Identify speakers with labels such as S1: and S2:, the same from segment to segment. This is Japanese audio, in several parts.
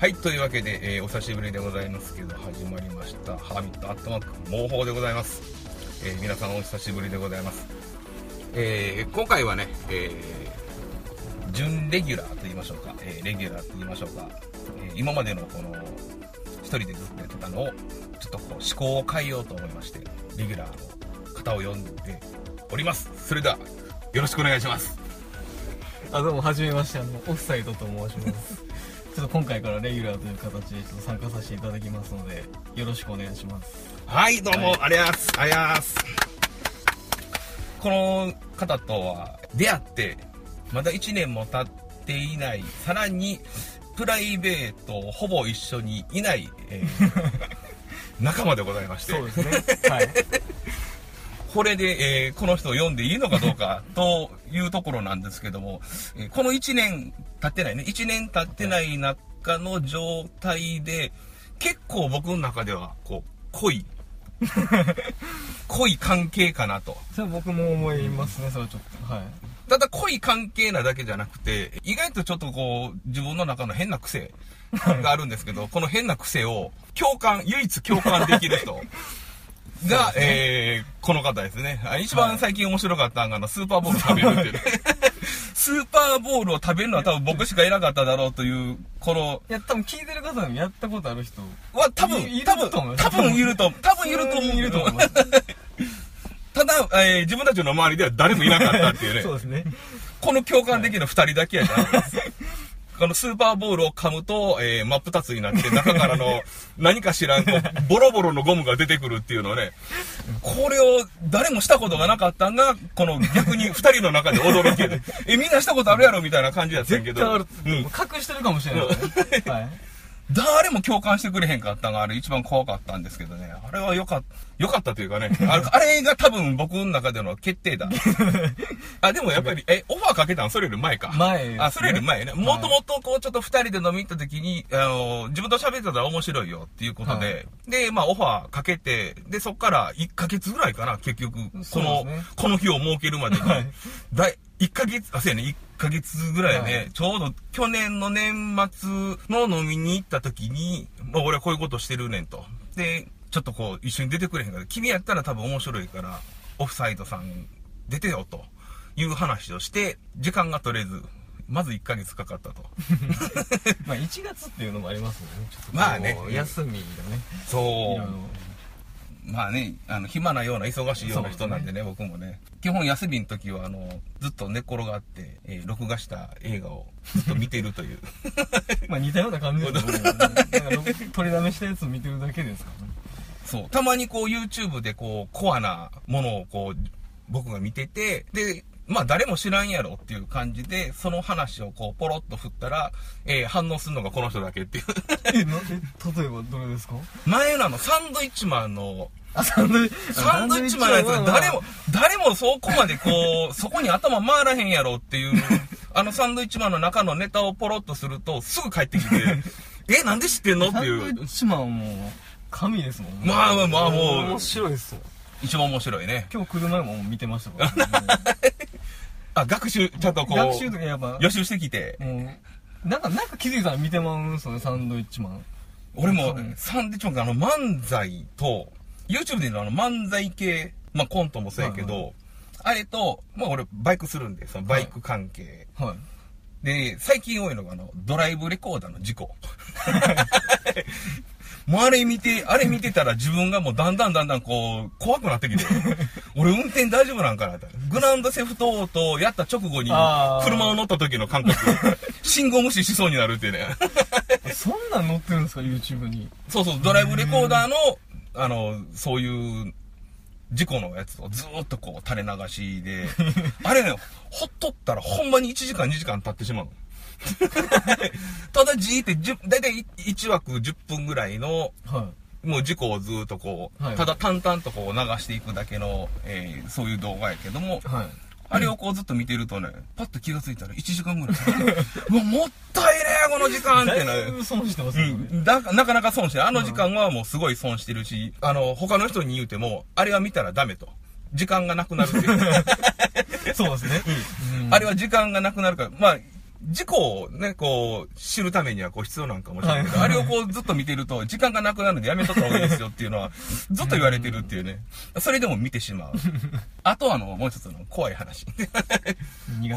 S1: はい、というわけで、えーお久しぶりでございますけど、始まりました。ハーミットアットマーク、毛法でございます。えー皆さんお久しぶりでございます。えー今回はね、えー準レギュラーと言いましょうか、えーレギュラーと言いましょうか、え今までのこの、一人でずっとやってたのを、ちょっとこう、思考を変えようと思いまして、レギュラーの方を呼んでおります。それでは、よろしくお願いします。
S2: あどうもはじめましてあのオフサイドと申しますちょっと今回からレギュラーという形でちょっと参加させていただきますのでよろしくお願いします。
S1: はい、どうも、
S2: はい。
S1: ありがとうございます。この方とは出会って、まだ1年も経っていない、さらに、プライベートほぼ一緒にいない、えー 仲間でございまして、
S2: そうですね。はい
S1: これで、えーこの人を読んでいいのかどうかというところなんですけども、えーこの1年経ってないね、1年経ってない中の状態で、結構僕の中では、こう、濃い、濃い関係かなと。
S2: それは僕も思いますねそれはちょっと。はい。
S1: ただ濃い関係なだけじゃなくて、意外とちょっとこう、自分の中の変な癖があるんですけど、この変な癖を共感、唯一共感できる人が、えー、この方ですね。あ一番最近面白かったのが、あの、スーパーボール食べるっていうね。スーパーボールを食べるのは多分僕しかいなかっただろうという、この、
S2: いや多分聞いてる方でもやったことある人
S1: は多分多分、多分いると、多分いると思う。
S2: いると思います
S1: ただ、えー自分たちの周りでは誰もいなかったっていうね。
S2: そうですね
S1: この共感できるの二人だけやから。このスーパーボールを噛むと、えー真っ二つになって、中からの 何か知らん、こうボロボロのゴムが出てくるっていうのをね、これを誰もしたことがなかったんが、この逆に二人の中で驚きで、え、みんなしたことあるやろみたいな感じやったけど、うん。
S2: 隠してるかもしれないね。はい
S1: 誰も共感してくれへんかったんがあれ一番怖かったんですけどね。あれはよかった、よかったというかね。あれ あれが多分僕の中での決定だ。あ、でもやっぱり、え、オファーかけたの？それより前か。
S2: 前ね
S1: あ、それより前ね。もともとこうちょっと二人で飲み行った時に、あの、自分と喋ってたら面白いよっていうことで、で、まあオファーかけて、で、そっから1ヶ月ぐらいかな、結局。この、
S2: ね
S1: この日を設けるまでに。
S2: はい
S1: だい1ヶ月、あ、そうやね、1ヶ月ぐらいね、
S2: はい。
S1: ちょうど去年の年末の飲みに行った時に、まあ俺はこういうことしてるねんと。で、ちょっとこう一緒に出てくれへんから、君やったら多分面白いから、オフサイドさん出てよと。いう話をして、時間が取れず、まず1ヶ月かかったと。
S2: まあ1月っていうのもありますもんね。ちょっと
S1: まあね。
S2: 休みがね。
S1: そ
S2: いろいろ。
S1: まあね、あの、暇なような忙しいような人なんでね、僕もね。基本休みの時は、あの、ずっと寝っ転がって、えー録画した映画をずっと見てるという。
S2: まあ似たような感じですけど、なんか取りだめしたやつ見てるだけですからね。
S1: そう。たまにこう YouTube でこう、コアなものをこう、僕が見てて、で、まあ誰も知らんやろっていう感じで、その話をこう、ポロッと振ったら、えー反応するのがこの人だけっていう。
S2: え、な、え、例えばどれですか？
S1: 前のあの、サンドイッチマンの、
S2: あ、サンドイッチ、
S1: サンドイッチマンのやつが誰も、誰もそこまでこう、そこに頭回らへんやろっていう、あのサンドイッチマンの中のネタをポロッとすると、すぐ帰ってきて、え、なんで知ってんのって
S2: サンドイ
S1: いう
S2: ッ、チマンはもう、神ですもんね。
S1: まあまあまあもう
S2: 面白いですよ。
S1: 一番面白いね。
S2: 今日来る前も見てましたから、ね。
S1: あ、学習、ちゃんとこう、
S2: 学習とかやっぱ、
S1: 予習してきて、
S2: もう、なんか、なんか気づいたら見てまうん？すよね、サンドイッチマン。
S1: 俺もサンドイッチマンがあの漫才と、YouTube でのあの漫才系、まあコントもそうやけど、
S2: はい
S1: あれと、まあ俺バイクするんで、そのバイク関係。
S2: はい。
S1: で、最近多いのがあの、ドライブレコーダーの事故。もうあれ見て、あれ見てたら自分がもうだんだんだんだんこう、怖くなってきて、俺運転大丈夫なんかなって。グランドセフトオートやった直後に車を乗った時の感覚、信号無視しそうになるってね。
S2: そんなん載ってるんですか、YouTube に。
S1: そうそう、ドライブレコーダーの、あの、そういう、事故のやつをずーっとこう垂れ流しで、あれね、ほっとったらほんまに1時間2時間経ってしまうの。ただじーって10、だいたい1枠10分ぐらいの、
S2: は
S1: もう事故をずーっとこう、
S2: はい
S1: ただ淡々とこう流していくだけの、えーそういう動画やけども、
S2: い。はい。
S1: あれをこうずっと見てるとね、パッと気がついたら1時間ぐらい。うわ、もったいねえ、この時間って。
S2: だいぶ損してますね。
S1: ん、だなかなか損してるあの時間はもうすごい損してるし、あの、他の人に言うても、あれは見たらダメと。時間がなくなるっていう。
S2: そうですね。うん
S1: あれは時間がなくなるから、まあ、事故をね、こう、知るためにはこう必要なんかもしれないけど、
S2: はい
S1: あれをこうずっと見てると、時間がなくなるのでやめとった方がいいですよっていうのは、ずっと言われてるっていうね。それでも見てしまう。あとあの、もう一つの怖い話。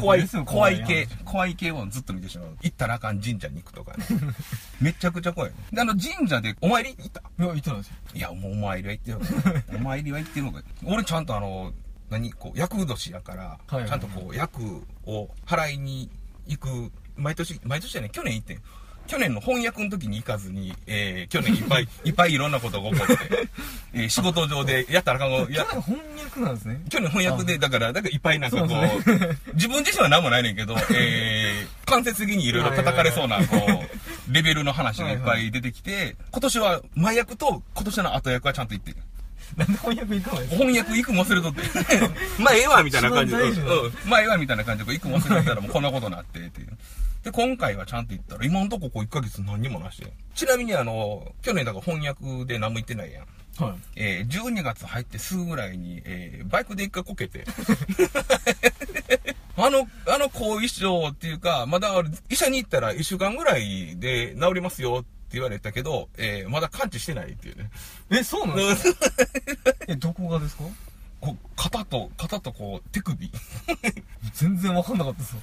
S1: 怖い怖い系
S2: 話、
S1: 怖い系をずっと見てしまう。行ったらあかん神社に行くとかね。めちゃくちゃ怖い。で、あの神社でお参り行った？
S2: いや、言ってないですよ。
S1: いや、もうお参りは行ってるお参りは行ってるのか俺ちゃんとあの、何？こう、厄年やから、
S2: はいはい
S1: ちゃんとこう、厄を払いに行く、毎年、毎年じゃない、去年行ってん。去年の翻訳の時に行かずに、えー、去年いっぱい、いっぱいいろんなことが起こって、えー仕事上でやったらあかんこと、や
S2: 去年翻訳なんですね。
S1: 去年翻訳で、だから、だからいっぱいなんかこう、
S2: そうで
S1: 自分自身は何もないねんけど、えー、間接的にいろいろ叩かれそうな、こう、レベルの話がいっぱい出てきて、今年は前役と今年の後役はちゃんと言ってる。
S2: なんで翻訳いですか
S1: 翻訳行くも忘れとって。まあええわ、みたいな感じで。うん。まあええわ、みたいな感じで、行くも忘れてたらもうこんなことになって、っていう。で、今回はちゃんと行ったら、今のとここう1ヶ月何にもなしで。ちなみにあの、去年だから翻訳で何も行ってないやん。
S2: はい。
S1: えー、12月入ってすぐぐらいに、えー、バイクで一回こけて。あの、あの後遺症っていうか、まだ医者に行ったら1週間ぐらいで治りますよって言われたけど、えー、まだ完治してないっていうね。
S2: え、そうなんですか？え、どこがですか？
S1: こう肩と、肩とこう、手首。
S2: 全然わかんなかったですよ。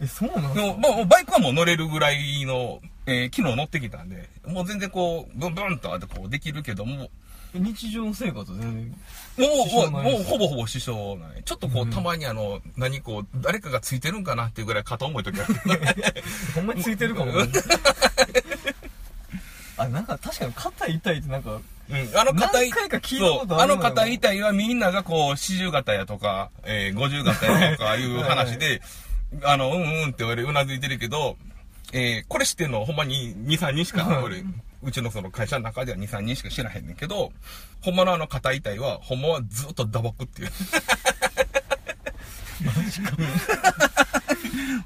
S2: え、そうなんですか？
S1: まあ、バイクはもう乗れるぐらいの、えー、昨日乗ってきたんで、もう全然こう、ブンブンとあってこうできるけども、
S2: え日常生活全然。
S1: もう、
S2: 支
S1: もう、ほぼほぼ支障ない。ちょっとこう、
S2: うん
S1: たまにあの、何こう、誰かがついてるんかなっていうぐらい肩重い時ある。
S2: ほんまについてるかも。あ、なんか確かに肩痛いってなんか、
S1: うん、あの肩い
S2: 何回か聞いたことある
S1: そうあの肩痛いはみんながこう、四十肩やとか、えー、五十肩やとか いう話で、あの、うんうんって俺うなずいてるけど、えー、これ知ってんの？ほんまに2、3人しか、
S2: はい
S1: 俺、うちのその会社の中では2、3人しか知らへんねんけど、ほんまのあの肩痛いは、ほんまはずっと打撲っていう。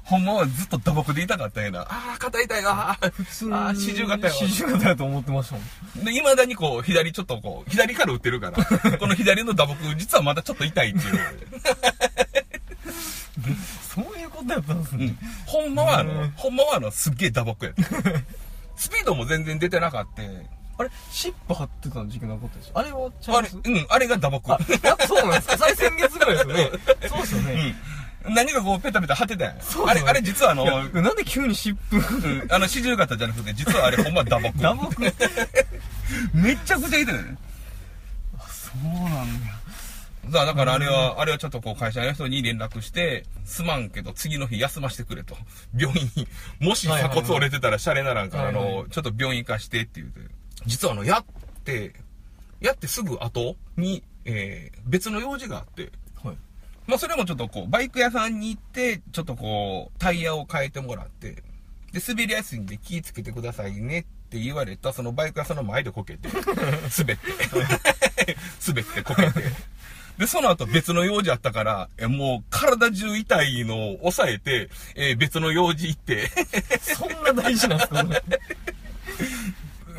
S1: ほんまはずっと打撲で痛かったんやな。ああ、肩痛いわ。
S2: 普通
S1: ああ、四十肩やわ。
S2: 四十肩やと思ってましたもん。
S1: で、未だにこう、左ちょっとこう、左から打ってるから、この左の打撲、実はまだちょっと痛いっていう。
S2: そういうことやったんですね
S1: うん。ほんまはあの
S2: うん、
S1: ほんまはあの、すっげえ打撲やった。スピードも全然出てなかった。
S2: あれシップ貼ってた時期なかったでしょあれはちゃ
S1: あ
S2: んと、
S1: れうん、あれが打撲。
S2: そうなんですか？最先月ぐらいですよね。そうですよね。
S1: うん。何かこう、ペタペタ貼ってたや？ん。あれ、あれ実はあの、
S2: なんで急に湿布？
S1: うん、あの、四十肩じゃなくて、実はあれほんま打撲。
S2: 打撲？
S1: めっちゃくちゃ痛いね。
S2: あ、そうなんだ。
S1: だだからあれは、あれはちょっとこう会社の人に連絡して、すまんけど次の日休ませてくれと。病院に、もし鎖骨折れてたらシャレならんから、あの、ちょっと病院行かしてって言うて。実はあの、やって、やってすぐ後に、えー、別の用事があって、
S2: はい。
S1: まあそれもちょっとこう、バイク屋さんに行って、ちょっとこう、タイヤを変えてもらって、で、滑りやすいんで気ぃつけてくださいねって言われた、そのバイク屋さんの前でこけて、滑って、滑ってこけて。で、その後別の用事あったから、えもう体中痛いのを抑えて、えー別の用事行って、
S2: そんな大事なんですか？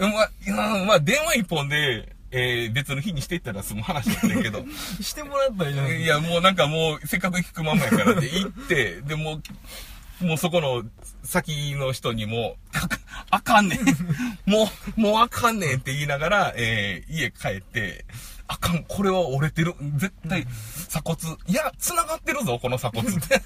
S1: まあ、まあ電話一本で、えー別の日にしていったら済む話だったんやけど、
S2: してもらったらいいじゃない
S1: い。や、もうなんかもう、せっかく聞くまんまやからで 行って、で、もう、もうそこの先の人にも、あ かあかんねん。もう、もうあかんねんって言いながら、えー家帰って、あかん、これは折れてる。絶対、鎖骨。いや、繋がってるぞ、この鎖骨って。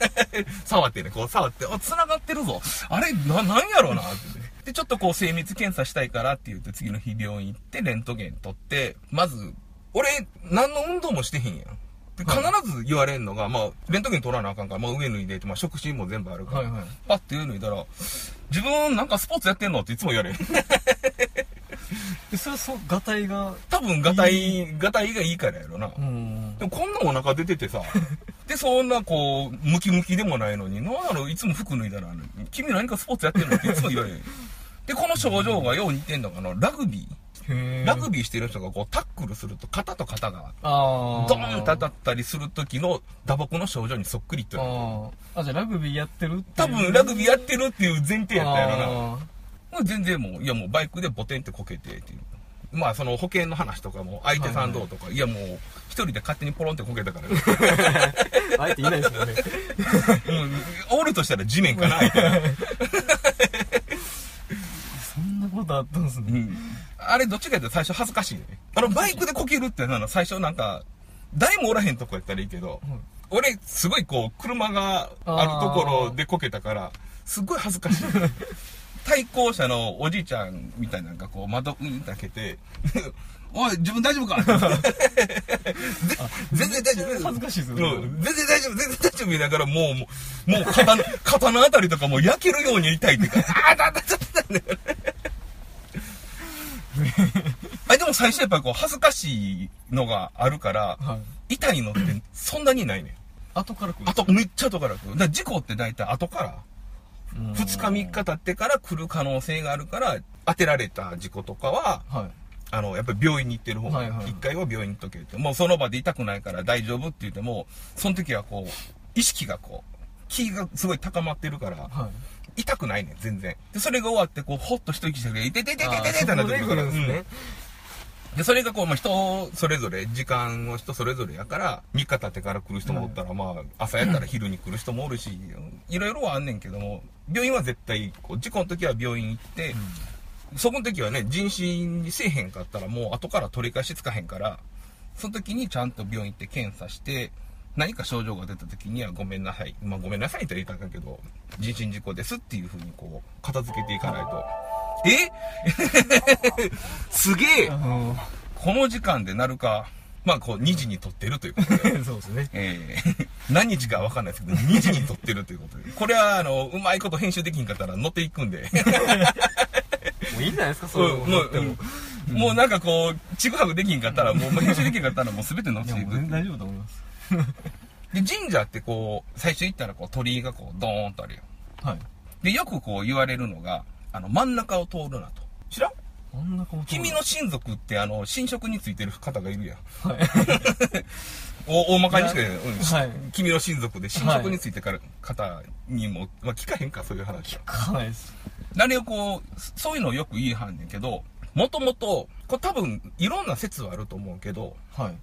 S1: 触ってね、こう触って、あ、繋がってるぞ。あれ、な、なんやろうな、ってね。で、ちょっとこう精密検査したいからって言って、次の日病院行って、レントゲン取って、まず、俺、何の運動もしてへんやん。で必ず言われんのが、まあ、レントゲン取らなあかんから、まあ、上脱いでまあ、触診も全部あるから、
S2: はいはい
S1: パッて上脱いだら、自分なんかスポーツやってんのっていつも言われる。
S2: で、それはそう、ガタイが、
S1: 多分、ガタイ、ガタイがいいからやろな。
S2: うん。
S1: でもこんなお腹出ててさ、で、そんなこう、ムキムキでもないのに、なんやろ、いつも服脱いだら、君何かスポーツやってんの？っていつも言われる。で、この症状がよう似てんのが、あの、ラグビー。ラグビーしてる人がこう、タックルすると、肩と肩が、
S2: ああ。
S1: ドーンと当たったりする時の打撲の症状にそっくりって
S2: ああ。あ、じゃあラグビーやってるっていう
S1: 多分、ラグビーやってるっていう前提やったやろな。全然もう、いやもうバイクでボテンってこけてっていう。まあその保険の話とかも、相手さんどうとか、いやもう、一人で勝手にポロンってこけたから、
S2: あえていないですもんね。
S1: うん、おるとしたら地面かな、みたいな。
S2: そんなことあったんですね。
S1: うん。あれ、どっちかって最初恥ずかしいね。あの、バイクでこけるってなの最初なんか、誰もおらへんとこやったらいいけど、俺、すごいこう、車があるところでこけたから、すっごい恥ずかしい。対向車のおじいちゃんみたいなのがこう、窓、うんって開けて、おい、自分大丈夫か？全然大丈夫。
S2: 恥ずかしいですよね
S1: うん全然大丈夫、全然大丈夫言いながら、もう、もう、もう肩の、肩のあたりとかもう焼けるように痛いっていうか、ああ、だ、だ、だ、だ、だ、あでも最初やっぱりこう恥ずかしいのがあるから、
S2: はい。
S1: 痛いのってそんなにないねん。
S2: 後から来る。
S1: あと、めっちゃ後から来る。だから事故って大体後から、
S2: うん
S1: 2日3日経ってから来る可能性があるから、当てられた事故とかは、
S2: はい。
S1: あの、やっぱり病院に行ってる方が、
S2: はいはい
S1: 一回は病院に行っとけって。もうその場で痛くないから大丈夫って言っても、その時はこう、意識がこう、気がすごい高まってるから、
S2: はい。
S1: 痛くないねん、全然。で、それが終わって、こう、ほっと一息してくれ、いてててててててってなってくるから。
S2: ね
S1: うんで、それがこう、まあ、人それぞれ、時間を人それぞれやから、3日経ってから来る人もおったら、まあ、朝やったら昼に来る人もおるし、いろいろはあんねんけども、病院は絶対、こう、事故の時は病院行って、そこの時はね、人身にせえへんかったら、もう後から取り返しつかへんから、その時にちゃんと病院行って検査して、何か症状が出た時にはごめんなさい。まあごめんなさいとは言ったんけど、人身事故ですっていうふうにこう、片付けていかないと。え？すげえ
S2: あの
S1: この時間でなるか、まあこう2時に撮ってるということで。
S2: そうですね。
S1: えー何日かわかんないですけど、2時に撮ってるということで。これは、あの、うまいこと編集できんかったら乗っていくんで。
S2: もういいんじゃないですか、そういう
S1: う、もう、もうなんかこう、ちぐはぐできんかったら、もう編集できんかったらもう全て乗っていく。
S2: もう全然大丈夫だと思います。
S1: で、神社ってこう、最初行ったらこう鳥居がこう、ドーンとあるよ。
S2: はい。
S1: で、よくこう言われるのが、あの、真ん中を通るなと。知らん？
S2: 真ん中も
S1: 君の親族ってあの、神職についてる方がいるやん。
S2: はい。
S1: お大まかにして、うん
S2: はい
S1: 君の親族で神職についてから方にも、まあ聞かへんか、そういう話は。
S2: かないです。
S1: あれをこう、そういうのをよく言いはんねんけど、もともと、これ多分いろんな説はあると思うけど、
S2: はい。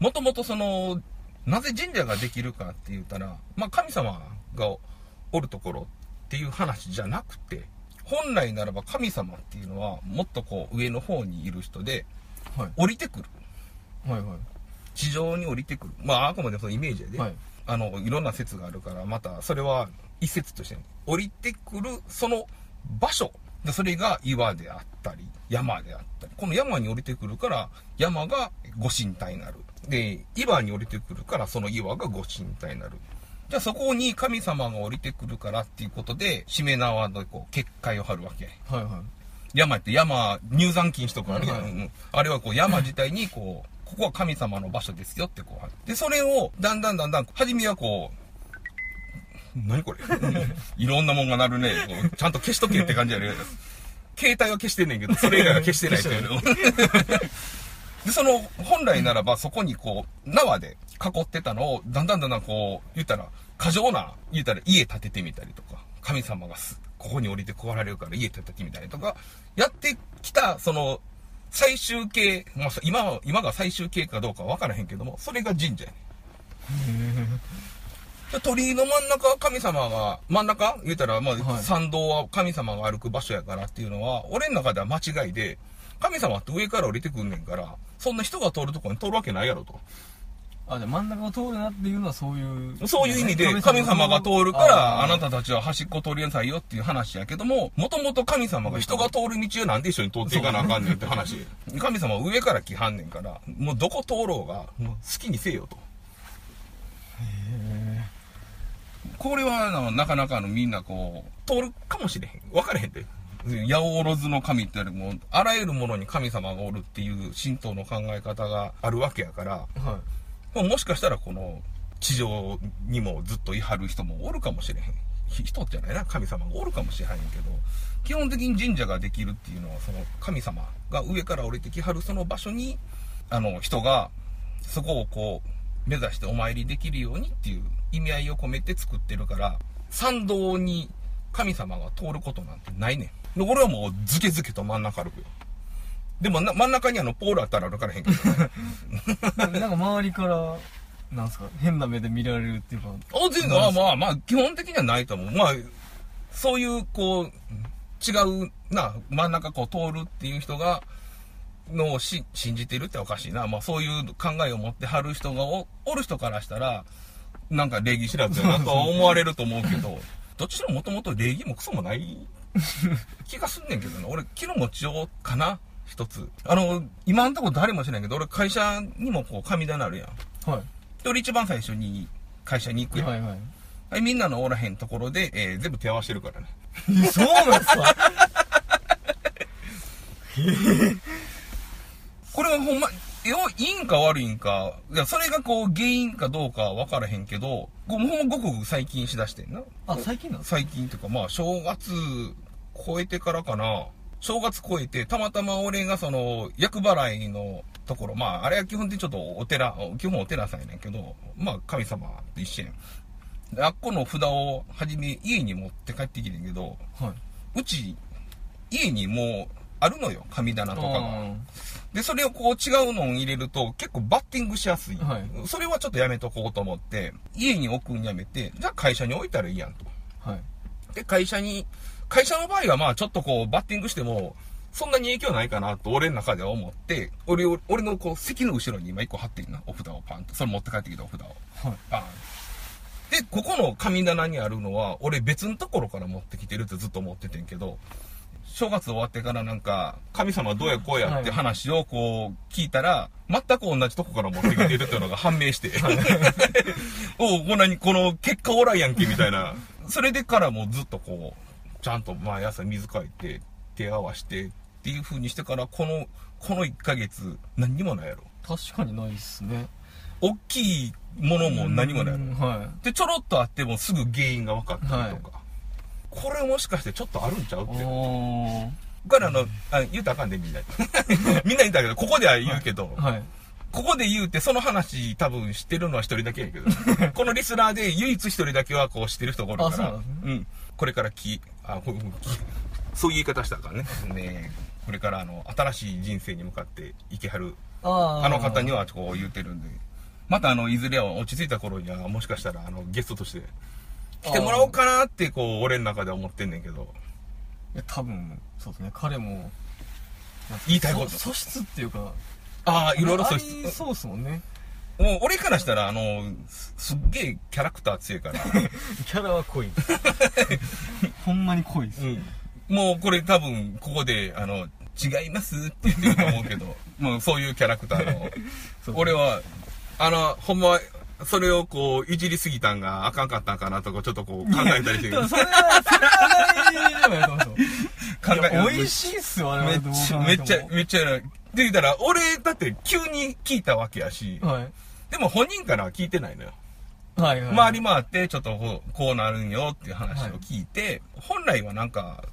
S1: もともとその、なぜ神社ができるかって言ったら、まあ神様がおるところっていう話じゃなくて、本来ならば神様っていうのはもっとこう上の方にいる人で、
S2: はい。
S1: 降りてくる。
S2: はいはい。
S1: 地上に降りてくる。まああくまでそのイメージやで。
S2: はい。
S1: あの、いろんな説があるから、また、それは一説としてね、降りてくる、その場所。でそれが岩であったり、山であったり。この山に降りてくるから、山がご神体になる。で、岩に降りてくるから、その岩がご神体になる。じゃあそこに神様が降りてくるからっていうことで、しめ縄でこう、結界を張るわけ。
S2: はいはい。
S1: 山って山、入山禁止とかあるやん。
S2: はい
S1: うんあれはこう山自体にこう、ここは神様の場所ですよってこう。で、それをだんだんだんだん、初めはこう、何これ？いろんなもんが鳴るね。ちゃんと消しとけって感じやね。携帯は消してんねんけど、それ以外は消してないっていうの。で、その、本来ならばそこにこう、縄で囲ってたのを、だんだんだんだんこう、言ったら、過剰な、言ったら家建ててみたりとか、神様がす、ここに降りてこられるから家建ててみたりとか、やってきた、その、最終形、まあ、今は、今が最終形かどうかわからへんけども、それが神社や鳥居の真ん中は神様が、真ん中？言うたら、まあ、
S2: はい。
S1: 参道は神様が歩く場所やからっていうのは、俺の中では間違いで、神様って上から降りてくんねんから、そんな人が通るとこに通るわけないやろと。
S2: あ、じゃあ真ん中を通るなっていうのはそういう。
S1: そういう意味で、神様が通るから、あな
S2: た。
S1: たたちは端っこ通りなさいよっていう話やけども、もともと神様が人が通る道をなんで一緒に通っていかなあかんねんって話。神様は上から来はんねんから、もうどこ通ろうが、もう好きにせよと。これはなかなかあのみんなこう、通るかもしれへん。分からへんで。八百万の神ってよりも、あらゆるものに神様がおるっていう神道の考え方があるわけやから、
S2: はい。
S1: まあもしかしたらこの地上にもずっといはる人もおるかもしれへん。ひ人じゃないな、神様がおるかもしれへんけど、基本的に神社ができるっていうのは、その神様が上から降りてきはるその場所に、あの人がそこをこう目指してお参りできるようにっていう意味合いを込めて作ってるから、参道に神様が通ることなんてないねん。で俺はもうズケズケと真ん中歩くよ。でもな真ん中にあのポールあったら歩かれへんけど、
S2: なんか周りから、なんすか変な目で見られるっていうか
S1: あ、全然、あまあまあ、基本的にはないと思う。まあ、そういう、こう、違うな、真ん中こう通るっていう人が、のをし信じてるっておかしいな。まあそういう考えを持ってはる人がおおる人からしたら、なんか礼儀知らずやなとは思われると思うけど、どっちももともと礼儀もクソもない 気がすんねんけどな。俺、気の持ちようかな一つ。あの、今んとこ誰もしないけど、俺会社にもこう神棚あるやん。
S2: は
S1: で俺一番最初に会社に行くやん。
S2: いはいはい
S1: はい、みんなのおらへんところで、えー全部手合わせてるからね。
S2: そうなんすか？
S1: これはほんま、よ、いいんか悪いんか、いや、それがこう、原因かどうかは分からへんけど、こうほんまごくごく最近しだしてんな。
S2: あ最近なんです
S1: 最近っていうか、まあ、正月超えてからかな。正月超えて、たまたま俺がその、厄払いのところ、まあ、あれは基本的にちょっとお寺、基本お寺さんやねんけど、まあ、神様と一緒やん。であっこの札をはじめ家に持って帰ってきてんけど、
S2: は
S1: うち、家にもうあるのよ、神棚
S2: い
S1: とかが。で、それをこう違うのを入れると結構バッティングしやすい。
S2: はい
S1: それはちょっとやめとこうと思って、家に置くんやめて、じゃあ会社に置いたらいいやんと。
S2: はい
S1: で、会社に、会社の場合はまあちょっとこうバッティングしても、そんなに影響ないかなと俺の中では思って、俺を、俺のこう席の後ろに今一個貼ってんな、お札をパンと。それ持って帰ってきたお札を。
S2: はい
S1: パン。で、ここの神棚にあるのは、俺別のところから持ってきてるってずっと思っててんけど、正月終わってからなんか、神様どうやこうやって話をこう聞いたら、全く同じとこから持ってきてるっていうのが判明して、おう、こんなにこの結果おらんやんけみたいな。それでからもうずっとこう、ちゃんと毎朝水かいて、手合わしてっていう風にしてから、この、この1ヶ月何にもないやろ。
S2: 確かにないっすね
S1: 大きいものも何もないやろ
S2: うん。は
S1: で、ちょろっとあってもすぐ原因が分かったりとか。これもしかしてちょっとあるんちゃうっ
S2: い
S1: て。
S2: お
S1: これあの、あ言うたらあかんでみんなに。みんなに言ったけど、ここでは言うけど、
S2: はい
S1: ここで言うてその話多分知ってるのは一人だけやけど、このリスナーで唯一一人だけはこう知ってる人がおるから、
S2: うなんですね。
S1: うん。これからき、あ、こきそういう言い方したからね。ねこれからあの、新しい人生に向かっていけはる。
S2: あ
S1: の方にはこう言うてるんで、またあの、いずれは落ち着いた頃には、もしかしたらあの、ゲストとして来てもらおうかなって、こう、俺の中では思ってんねんけど、
S2: いや多分そうですね。彼も
S1: 言いたいこと。
S2: そ素質っていうか
S1: ああ、いろいろそう
S2: そうっすもんね。
S1: もう俺からしたら、あの、すすっげえキャラクター強いから、
S2: キャラは濃い。ほんまに濃いです。
S1: うん。もうこれ多分、ここで、あの、違いますって言ってると思うけど、もうそういうキャラクターの、俺は、あの、ほんま、それをこう、いじりすぎたんがあかんかったんかなとか、ちょっとこう考えたりして
S2: でもそれはそれは大丈夫やと思うんですよ。
S1: 考え
S2: 美味しいっすよあれ
S1: めっちゃ、めっちゃ、めっちゃ、って言ったら、俺、だって急に聞いたわけやし、
S2: はい。
S1: でも本人からは聞いてないのよ。
S2: はいはい。
S1: 回り回って、ちょっとこうこうなるんよっていう話を聞いて、本来はなんか、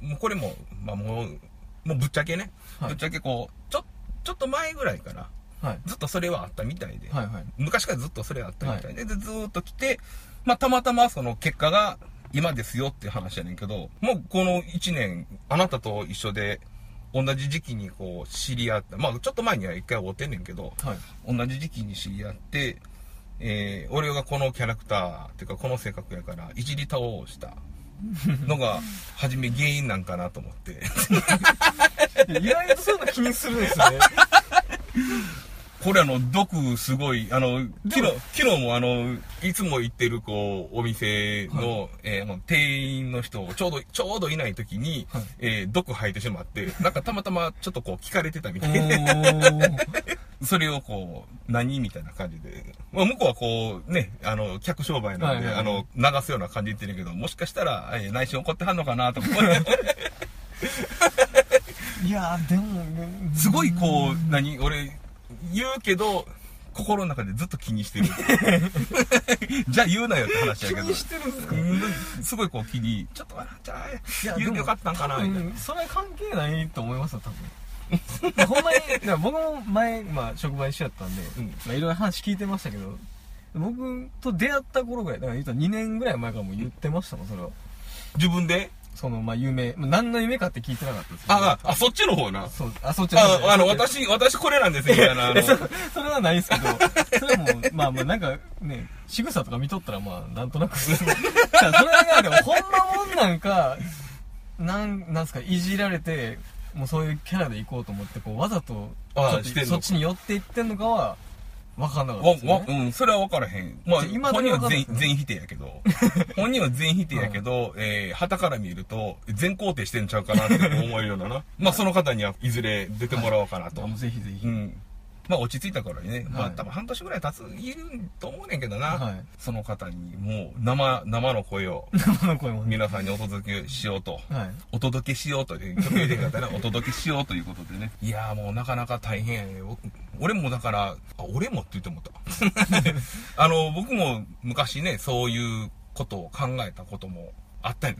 S1: もうこれも、まあもう、もうぶっちゃけね、
S2: はい。
S1: ぶっちゃけこう、ちょ、ちょっと前ぐらいかな、
S2: はい。
S1: ずっとそれはあったみたいで、
S2: はいはい。
S1: 昔からずっとそれあったみたいで、で、ずーっと来て、まあたまたまその結果が今ですよっていう話やねんけど、もうこの1年、あなたと一緒で、同じ時期にこう知り合った、まあちょっと前には一回会うてんねんけど、
S2: はい。
S1: 同じ時期に知り合って、えー、俺がこのキャラクターっていうかこの性格やからいじり倒した。のが初め原因なんかなと思って。
S2: 意外とそういうの気にするんですよね
S1: これあの毒すごいあの昨日昨日もあのいつも行ってるこうお店の,、えーあの店員の人ちょうどちょうどいない時に、
S2: はい。
S1: えー毒吐いてしまってなんかたまたまちょっとこう聞かれてたみ
S2: お
S1: たい。で
S2: ー。
S1: それをこう、何みたいな感じで。まあ、向こうはこう、ね、あの、客商売なんで、
S2: はいはいはい。
S1: あの、流すような感じで言ってるけど、もしかしたら、えー内心怒ってはんのかなとか
S2: いやーでもね
S1: すごいこう、何俺、言うけど、心の中でずっと気にしてる。じゃあ言うなよって話やけど。
S2: 気にしてるんですか？
S1: うんすごいこう気に、ちょっと笑っちゃう。言うてよかったんかな
S2: 多
S1: みたいな
S2: 分それは関係ないと思いますよ多分 ほんまに僕も前、まあ、職場一緒やったんで、
S1: うん
S2: まあ、いろいろ話聞いてましたけど僕と出会った頃ぐらいだから言うと2年ぐらい前からもう言ってましたもんそれは
S1: 自分で？
S2: その、まあ、夢、まあ、何の夢かって聞いてなかったです
S1: あ、あ、あ、そっちの方な。
S2: そう、あ、そっち
S1: あ、あの、私、私これなんですよ、みたいな。
S2: そそれはないですけど、それはもう、まあまあなんかね、仕草とか見とったらまあ、なんとなく。それはでも、ほんまもんなんか、なん、なんすか、いじられて、もうそういうキャラで行こうと思って、こう、わざと、ちょっ
S1: あして
S2: そっちに寄っていってんのかは、わかんなかった
S1: わ、
S2: ですよ、
S1: わ、
S2: ね。
S1: うん、それは分からへん。まあ、
S2: 今
S1: 本人は全全否定やけど、本人は全否定やけど、えー、旗から見ると、全肯定してんちゃうかなって思えるようなな。まあ、その方にはいずれ出てもらおうかなと。
S2: あもうぜひぜひ。
S1: うん。まあ、落ち着いた頃にね、まあ、
S2: はい
S1: 多分半年ぐらい経つ、いると思うねんけどな。
S2: はい
S1: その方に、もう、生、生の声を
S2: 生の声もね。
S1: 皆さんにお届けしようと。
S2: はい。
S1: お届けしようという、曲入れてくださいね。お届けしようということでね。いやーもうなかなか大変や俺もだから、あ、俺もって言ってもった。あの、僕も昔ね、そういうことを考えたこともあったん
S2: うん。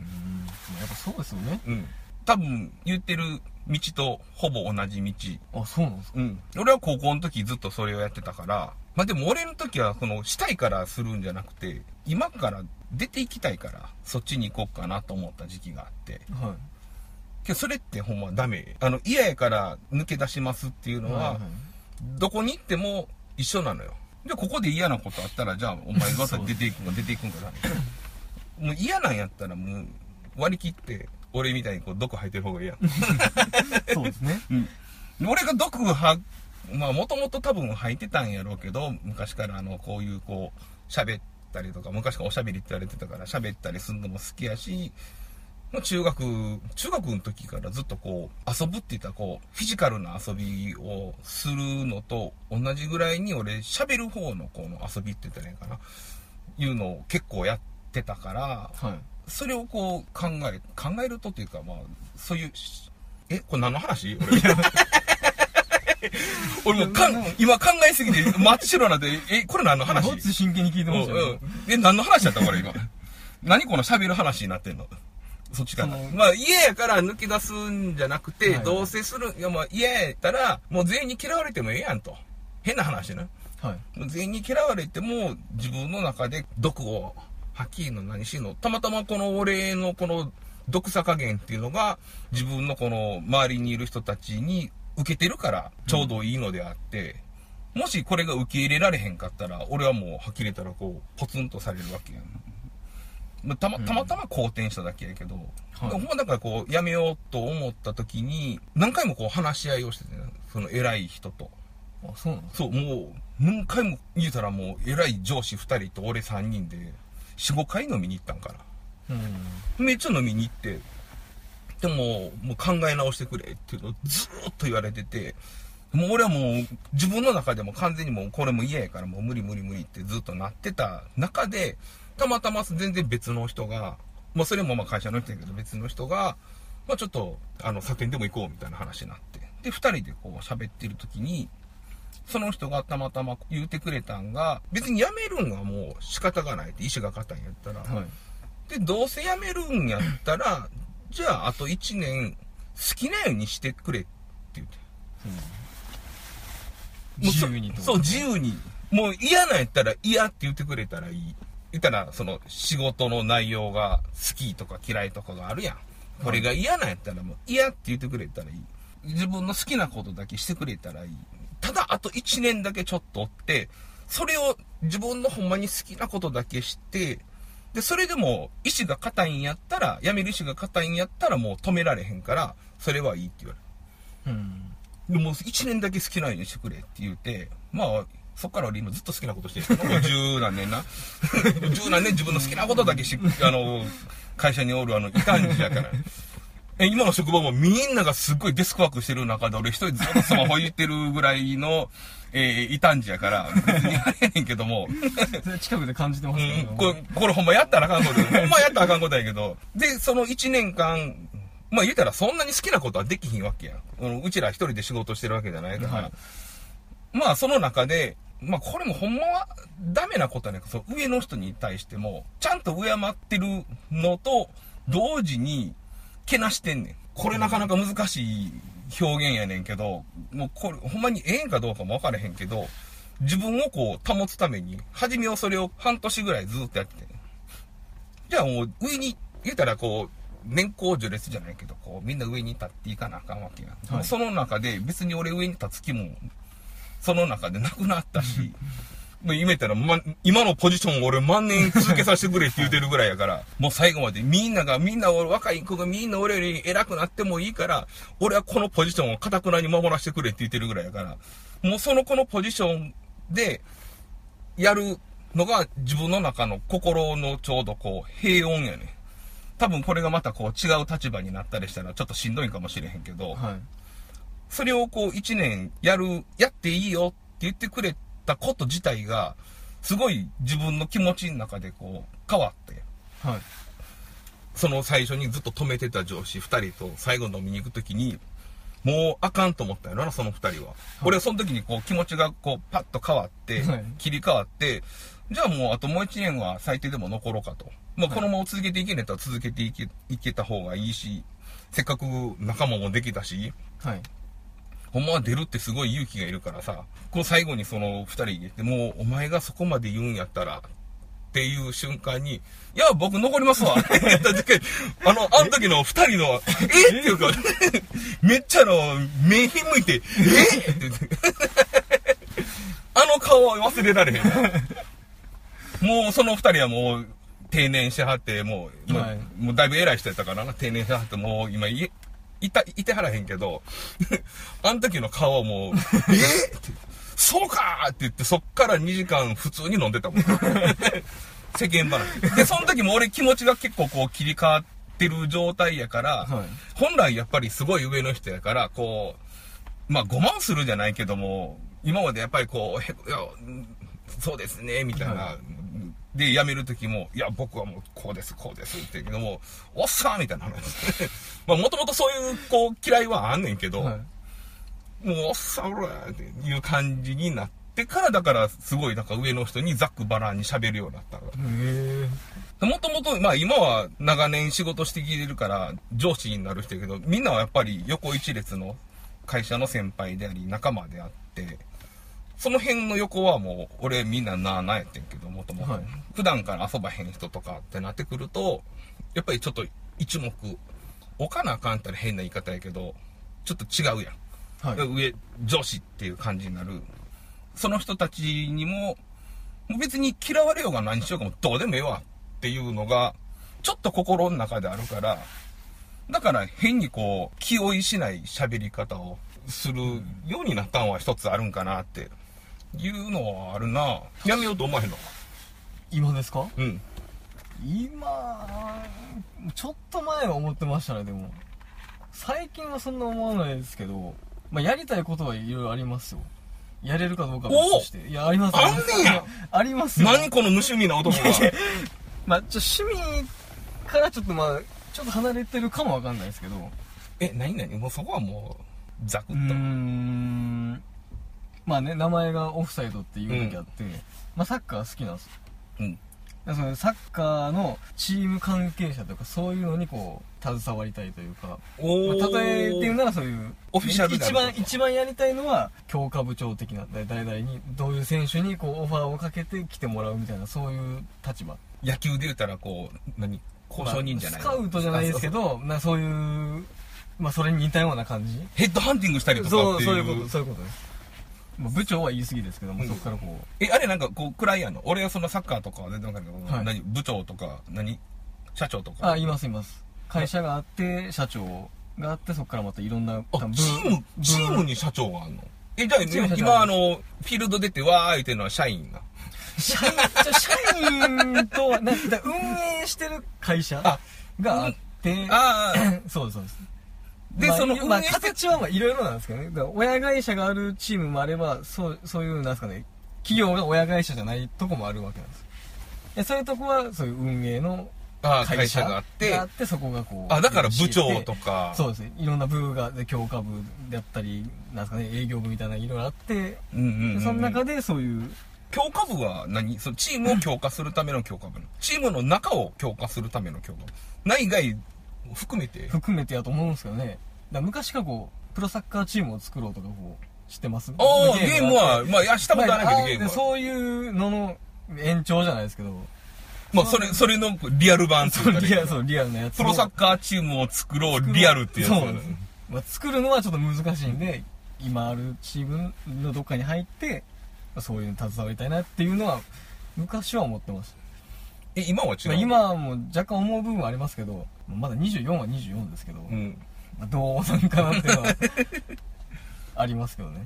S2: やっぱそうですよね。
S1: うん。多分、言ってる道とほぼ同じ道。
S2: あ、そうなんですか。
S1: うん。俺は高校の時ずっとそれをやってたから、まあでも俺の時は、その、したいからするんじゃなくて、今から出ていきたいから、そっちに行こうかなと思った時期があって。
S2: はい。
S1: けどそれってほんまダメ。あの、嫌やから抜け出しますっていうのは、
S2: はいはい
S1: どこに行っても一緒なのよ。で、ここで嫌なことあったら、じゃあ、お前また出ていくんか出ていくんかだね。もう嫌なんやったらもう割り切って、俺みたいにこう毒吐いてる方がいいやん。
S2: そうですね。
S1: うん。俺が毒吐、まあもともと多分吐いてたんやろうけど、昔からあの、こういうこう、喋ったりとか、昔からおしゃべりって言われてたから喋ったりするのも好きやし、中学、中学の時からずっとこう、遊ぶって言ったらこう、フィジカルな遊びをするのと同じぐらいに俺喋る方のこの遊びって言ったらいいかな、いうのを結構やってたから、
S2: はい。
S1: それをこう考え、考えるとっていうかまあ、そういうし、え、これ何の話？俺、俺もうかん今考えすぎて真っ白なんで、え、これ何の話？
S2: ごっつ真剣に聞いてましたよ、
S1: うんうんえ、何の話だったこれ今？何この喋る話になってんの？そっちか。まあ嫌やから抜け出すんじゃなくて、
S2: はい
S1: どうせする、いやまあ嫌やったら、もう全員に嫌われてもええやんと。変な話な。
S2: はい。
S1: 全員に嫌われても、自分の中で毒を吐きの何しの？たまたまこの俺のこの毒さ加減っていうのが、自分のこの周りにいる人たちに受けてるから、ちょうどいいのであって、もしこれが受け入れられへんかったら、俺はもう、はっきり言ったらこう、ポツンとされるわけやん。まあたま、たまたま好転しただけやけど、
S2: はい
S1: ほんまだからこう、やめようと思った時に、何回もこう話し合いをしててね、その偉い人と。
S2: あ、そうなんです
S1: そう、もう、何回も言うたらもう、偉い上司2人と俺3人で、4、5回飲みに行ったんかな。
S2: うん。
S1: めっちゃ飲みに行って、でも、もう考え直してくれっていうのをずーっと言われてて、もう俺はもう自分の中でも完全にもうこれも嫌やからもう無理無理無理ってずっとなってた中で、たまたま全然別の人が、まあそれもまあ会社の人やけど別の人が、まあちょっと、あの、酒店でも行こうみたいな話になって。で、二人でこう喋ってる時に、その人がたまたま言うてくれたんが、別に辞めるんはもう仕方がないって意志が固いんやったら、
S2: はい。
S1: で、どうせ辞めるんやったら、じゃああと1年好きなようにしてくれって言って。もうそ
S2: 自由にと。
S1: そう、自由に。もう嫌なんやったら嫌って言ってくれたらいい。言ったら、その仕事の内容が好きとか嫌いとかがあるやん。これが嫌なんやったらもう嫌って言ってくれたらいい。自分の好きなことだけしてくれたらいい。ただ、あと1年だけちょっとおって、それを自分のほんまに好きなことだけして、で、それでも意志が固いんやったら、辞める意志が固いんやったらもう止められへんから、それはいいって言われる。
S2: うん。
S1: でも1年だけ好きなようにしてくれって言うて、まあ、そっから俺今ずっと好きなことしてるもう十何年な。十何年自分の好きなことだけし、あの、会社におるあの、異端児やから。え、今の職場もみんながすっごいデスクワークしてる中で俺一人でずっとスマホいってるぐらいの、えー、異端児やから、別にあれやねんけども、
S2: 近くで感じてます
S1: うん、これ、これほんまやったらあかんことほんまやったらあかんことやけど、で、その1年間、まあ言うたらそんなに好きなことはできひんわけや。うんうちら一人で仕事してるわけじゃないから、
S2: はい
S1: まあその中で、まあこれもほんまはダメなことはね、その上の人に対しても、ちゃんと敬ってるのと同時に、けなしてんねん。これなかなか難しい表現やねんけど、もうこれほんまにええんかどうかも分からへんけど、自分をこう保つために、初めはそれを半年ぐらいずっとやってて、じゃあもう上に、言うたらこう、年功序列じゃないけど、こう、みんな上に立っていかなあかんわけや。
S2: はい
S1: その中で別に俺上に立つ気も、その中でなくなったし、もう夢たら、ま、今のポジションを俺万年続けさせてくれって言うてるぐらいやから、もう最後までみんなが、みんな俺、若い子がみんな俺より偉くなってもいいから、俺はこのポジションを堅くなに守らせてくれって言ってるぐらいやから、もうその子のポジションで、やるのが自分の中の心のちょうどこう、平穏やね。多分これがまたこう違う立場になったりしたらちょっとしんどいかもしれへんけど、
S2: はい。
S1: それをこう一年やる、やっていいよって言ってくれたこと自体が、すごい自分の気持ちの中でこう変わって、
S2: はい。
S1: その最初にずっと止めてた上司二人と最後飲みに行くときに、もうあかんと思ったよな、その二人は。俺はその時にこう気持ちがこうパッと変わって
S2: はい、
S1: 切り替わって、じゃあもうあともう一年は最低でも残ろうかと。まあこのまま続けていけんやったら続けていけ、いけた方がいいし、せっかく仲間もできたし、
S2: はい。
S1: ほんまは出るってすごい勇気がいるからさ、こう最後にその二人言って、もうお前がそこまで言うんやったら、っていう瞬間に、いや、僕残りますわって言った時あの、あの時の二人の、えっ？ていうか、めっちゃあの、目ひんむいて、えっ？て言ってあの顔は忘れられへん。もうその二人はもう定年してはって、もう、もう
S2: はい。
S1: もうだいぶ偉い人やったからな、定年してはって、もう今い、いた、いてはらへんけど、あの時の顔はもう、えっ？て、そうかーって言って、そっから2時間普通に飲んでたもん。世間話。で、その時も俺気持ちが結構こう切り替わってる状態やから、
S2: はい
S1: 本来やっぱりすごい上の人やから、こう、まあ5万するじゃないけども、今までやっぱりこう、そうですね、みたいな。
S2: は
S1: で、辞める時も、いや、僕はもうこうです、こうですって言うけども、おっさんみたいな話。まあもともとそういう、こう、嫌いはあんねんけど、
S2: はい。
S1: もうおっさんおらっていう感じになってから、だからすごいなんか上の人にざっくばらんに喋るようになったの。
S2: へえ。
S1: もともと、まあ今は長年仕事してきてるから上司になる人やけど、みんなはやっぱり横一列の会社の先輩であり仲間であって、その辺の横はもう俺みんななあなあやってんけど、もともと
S2: はい。
S1: 普段から遊ばへん人とかってなってくると、やっぱりちょっと一目置かなあかんったら変な言い方やけど、ちょっと違うやん。
S2: はい。
S1: 上、上司っていう感じになる。その人たちにも、もう別に嫌われようが何しようがもうどうでもええわっていうのが、ちょっと心の中であるから、だから変にこう、気負いしない喋り方をするようになったんは一つあるんかなっていうのはあるなやめようと思わへんの
S2: 今ですか？
S1: うん。
S2: 今、ちょっと前は思ってましたね、でも。最近はそんな思わないですけど、まあ、やりたいことはいろいろありますよ。やれるかどうかは別として。いや、あります
S1: あんねや
S2: ありますよ。
S1: 何この無趣味な男が。
S2: まあ、ちょ、趣味からちょっとまあ、ちょっと離れてるかもわかんないですけど、
S1: え、何何？もうそこはもう、ザクッと。
S2: ん、まあね、名前がオフサイドっていうだけあって、まあサッカー好きなんですよ。
S1: うん。
S2: だからそのサッカーのチーム関係者とかそういうのにこう携わりたいというか、
S1: お
S2: まあ、例えて言うならそういう
S1: オフィシャルである
S2: 一番一番やりたいのは強化部長的なだ誰々にどういう選手にこうオファーをかけて来てもらうみたいなそういう立場。
S1: 野球で言ったらこう、何？交渉人じゃない、
S2: まあスカウトじゃないですけ
S1: あそうそう
S2: どなそういうまあそれに似たような感じ。
S1: ヘッドハンティングしたりとかっていう。
S2: そうそういうことそういうことです。まあ部長は言い過ぎですけども、
S1: うん
S2: そこからこ
S1: え、あれなんかこう、暗いやんの俺はそのサッカーとかは全然わかんないけど、
S2: はい。
S1: 何部長とか、何社長とか？
S2: うあいますいます。会社があって社長があってそこからまたいろんな
S1: あ
S2: 部
S1: チーム、
S2: 部
S1: チームに社長があんの？え、じゃあ、
S2: チーム社長
S1: 今あの、フィールド出てわー言ってるのは社員が。
S2: 社員、社員とは、なだ運営してる会社
S1: あ
S2: があって、
S1: ああ、
S2: そうです、そうです。
S1: で
S2: まあまあ、
S1: その運営して
S2: 形はまあ いろいろなんですけどね。親会社があるチームもあれば、そう、そういう、なんですかね、企業が親会社じゃないとこもあるわけなんです。でそういうとこは、そういう運営の
S1: ああ会社があって、
S2: があって、そこがこう。
S1: あ、だから部長とか、
S2: そうですね。いろんな部が、で強化部であったり、なんですかね、営業部みたいないろいろあって、
S1: うんうんうんうん
S2: でその中でそういう、
S1: 強化部は何？そのチームを強化するための強化部チームの中を強化するための強化部内外含めて？
S2: 含めてやと思うんですけどね。だ昔からこう、プロサッカーチームを作ろうとかこう、知ってます？
S1: ああ、ゲームは、まあ、やしたことはないけど、
S2: まあ
S1: ゲームは。
S2: そういうのの延長じゃないですけど、
S1: まあ、それ、それのリアル版
S2: そううリアル、そう、リアルなやつを。
S1: プロサッカーチームを作ろう、リアルってやつ。
S2: そう。まあ、作るのはちょっと難しいんで、今あるチームのどっかに入って、まあそういうの携わりたいなっていうのは、昔は思ってました。
S1: え、今は違う
S2: まあ、今も若干思う部分はありますけど、まだ24は24ですけど、
S1: うん。
S2: まあ、どうなんかなっていうのはありますけどね。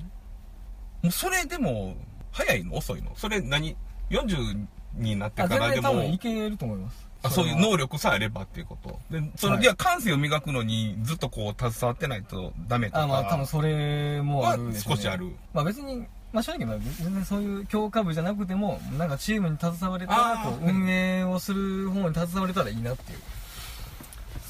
S1: もうそれでも、早いの？遅いの？それ何 ?40 になって
S2: あ
S1: からでも？
S2: 全然多分、いけると思います。
S1: あそういう能力さえあればっていうこと？で、その、
S2: はい
S1: い、や、感性を磨くのにずっとこう、携わってないとダメとか。
S2: あまあ多分それもあるね
S1: は少しある
S2: まあ別にまあ正直まあ全然そういう強化部じゃなくてもなんかチームに携われたら運営をする方に携われたらいいなっていう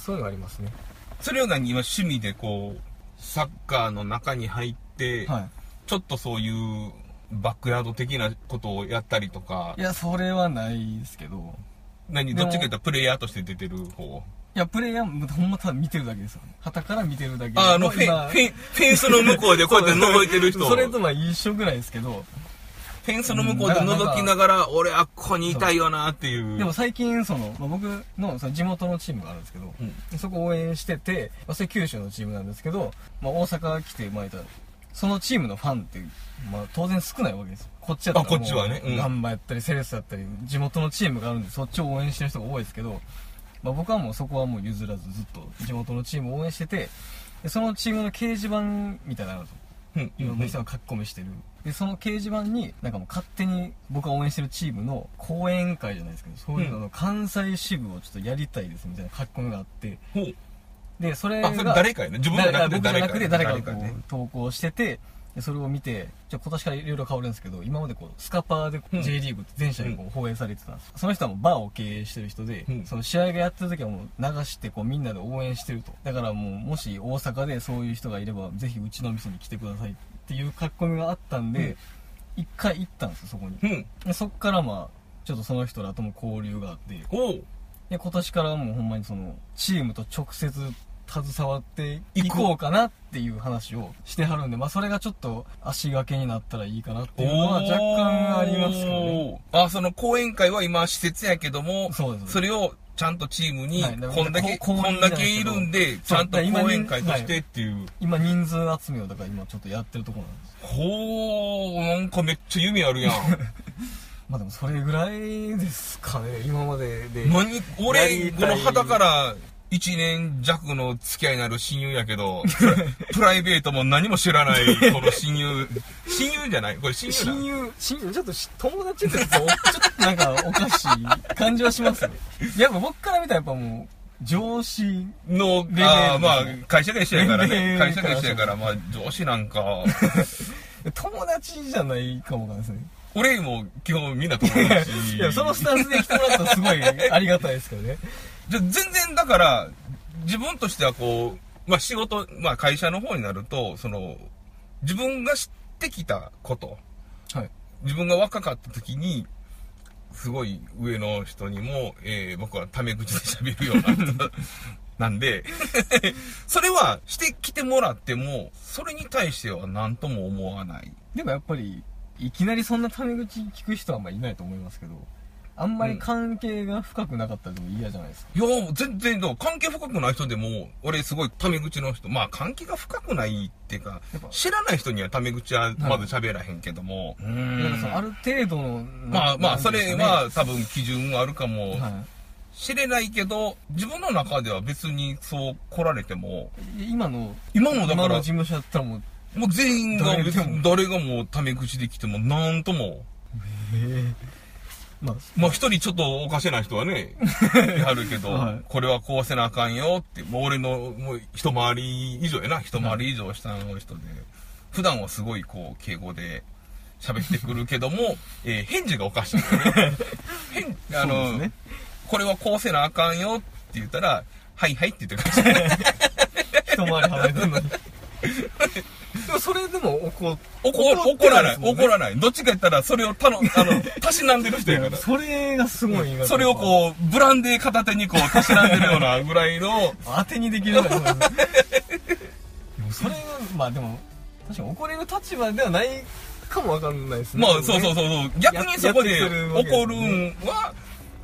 S2: そういうのがありますね。
S1: それを何？今趣味でこう、サッカーの中に入って、
S2: は
S1: ちょっとそういうバックヤード的なことをやったりとか。
S2: いい、やそれはないですけど。
S1: 何、どっちか言ったらプレイヤーとして出てる方？
S2: いやプレイヤーもほんまただ見てるだけですよ。ね旗から見てるだけで。
S1: あ、あの、フェ
S2: 今
S1: ン、フェン、フェンスの向こうでこうやって覗いてる人。
S2: それとまあ一緒ぐらいですけど
S1: フェンスの向こうで覗きながら、俺あっこにいたいよなっていう。
S2: でも最近その、まあ、僕のその地元のチームがあるんですけど、
S1: うん。
S2: そこ応援してて、まあ、それ九州のチームなんですけど、まあ、大阪来てまあいたらそのチームのファンって、まあ、当然少ないわけですよ。こっちやったら
S1: あこっちはね。うん。
S2: ガンバやったりセレッソやったり地元のチームがあるんでそっちを応援してる人が多いですけど、まあ、僕はもうそこはもう譲らずずっと地元のチームを応援しててでそのチームの掲示板みたいなのがあるん。ですよ
S1: うん。
S2: いろんな人が書き込みしてる。で、その掲示板に、なんかもう勝手に僕が応援してるチームの講演会じゃないですけど、そういうのの関西支部をちょっとやりたいですみたいな書き込みがあって、
S1: ほう
S2: で、それが、
S1: あ、それ誰かやね。自分じゃなくて
S2: 誰かがこ
S1: 誰ね
S2: う投稿してて、でそれを見て、じゃあ今年からいろいろ変わるんですけど、今までこう、スカパーで
S1: うん
S2: J リーグって全社にこう放映されてたんです。その人はもうバーを経営してる人で、
S1: うん
S2: その試合がやってる時はもう流してこうみんなで応援してると。だからもう、もし大阪でそういう人がいれば、ぜひうちの店に来てくださいっていう書き込みがあったん
S1: うん
S2: で、一、回行ったんですよ、そこに。
S1: うん。
S2: でそっからまあ、ちょっとその人らとも交流があって、で今年からもうほんまにそのチームと直接携わっていこうかなっていう話をしてはるんでまあそれがちょっと足掛けになったらいいかなっていうのは若干ありますけどね。
S1: あ、その講演会は今施設やけども、
S2: そうです
S1: それをちゃんとチームに、こんだけ、
S2: こ
S1: こんだけいるんで、ちゃんと講演会としてっていう。
S2: 今人数集めをだから今ちょっとやってるところなんです。
S1: ほー、なんかめっちゃ夢あるやん。
S2: まあでもそれぐらいですかね今までで。
S1: 何
S2: や
S1: 俺、この肌から1年弱の付き合いになる親友やけど、プライベートも何も知らない、この親友。親友じゃない？これ親友な
S2: 親友、親友、ちょっとし友達ってちょっとなんかおかしい感じはしますね。やっぱ僕から見たらやっぱもう、上司、
S1: の、
S2: レ
S1: あーまあ会社が一緒やからね。会社が一緒やから、まあ、上司なんか、
S2: 友達じゃないかもわかんないですね。
S1: 俺も基本みんな友達。
S2: いや、そのスタンスで来てもらったらすごいありがたいですけどね。
S1: じゃ全然だから、自分としてはこう、まあ仕事、まあ会社の方になると、その、自分が知ってきたこと、
S2: はい。
S1: 自分が若かった時に、すごい上の人にも、えー僕はタメ口で喋るような人 なんで、それはしてきてもらっても、それに対しては何とも思わない。
S2: でもやっぱり、いきなりそんなタメ口聞く人はあんまりいないと思いますけど、あんまり関係が深くなかったらでも嫌じゃないですか。
S1: いや、全然、関係深くない人でも、俺すごいタメ口の人、まあ関係が深くないっていうか知らない人にはタメ口はまず喋らへんけども、う
S2: なんかそのある程度の、
S1: まあまあ、それ
S2: は、
S1: は多分基準はあるかも。
S2: は
S1: しれないけど、自分の中では別にそう来られても、
S2: い、今の、
S1: 今もだから
S2: 今の事、務所だったらもう、
S1: もう全員が別
S2: 誰
S1: がもうタメ口で来てもなんとも、
S2: ええまあ、
S1: まあ一人ちょっとおかしな人はね、あるけど、
S2: はい
S1: これはこうせなあかんよって、もう俺のもう一回り以上やな、一回り以上下の人で、普段はすごいこう敬語で喋ってくるけども、えー返事がおかしいよね。返あの、
S2: ね
S1: これはこうせなあかんよって言ったら、はいはいって言ってくる。
S2: 一回り離れてるのに。でもそれでも怒
S1: 怒
S2: 怒
S1: らない怒らない。どっちか言ったらそれをたの、あの、たしなんでる人やから。
S2: それがすごい
S1: それをこう、ブランデー片手にこう、たしなんでるようなぐらいの、
S2: 当てにできるからでもそれがまあでも確かに怒れる立場ではないかもわかんないですね
S1: まあ、そうそうそうそう。逆にそこで怒るんは、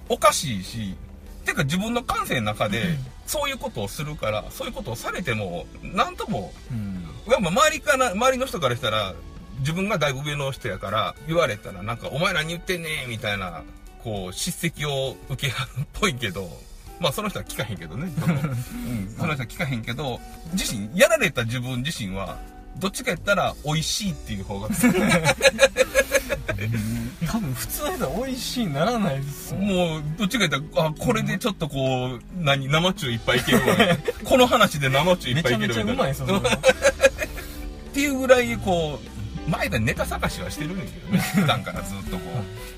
S1: おかしいしてか自分の感性の中でそういうことをするからそういうことをされても何とも
S2: うん。
S1: やっぱ周りから周りの人からしたら自分がだいぶ上の人やから言われたらなんか「お前何言ってんねん」みたいなこう叱責を受けはるっぽいけどまあその人は聞かへんけどねその, うん、その人は聞かへんけど自身やられた自分自身はどっちか言ったら美味しいっていう方が
S2: 多分普通の人は美味しいにならないですもん
S1: もうどっちか言ったらあこれでちょっとこう何生中いっぱいいけるわこの話で生中いっ
S2: めちゃめ
S1: ぱいいける
S2: ちゃうまいで
S1: っていうぐらいこう前でネタ探しはしてるんだけどね。普段からずっとこう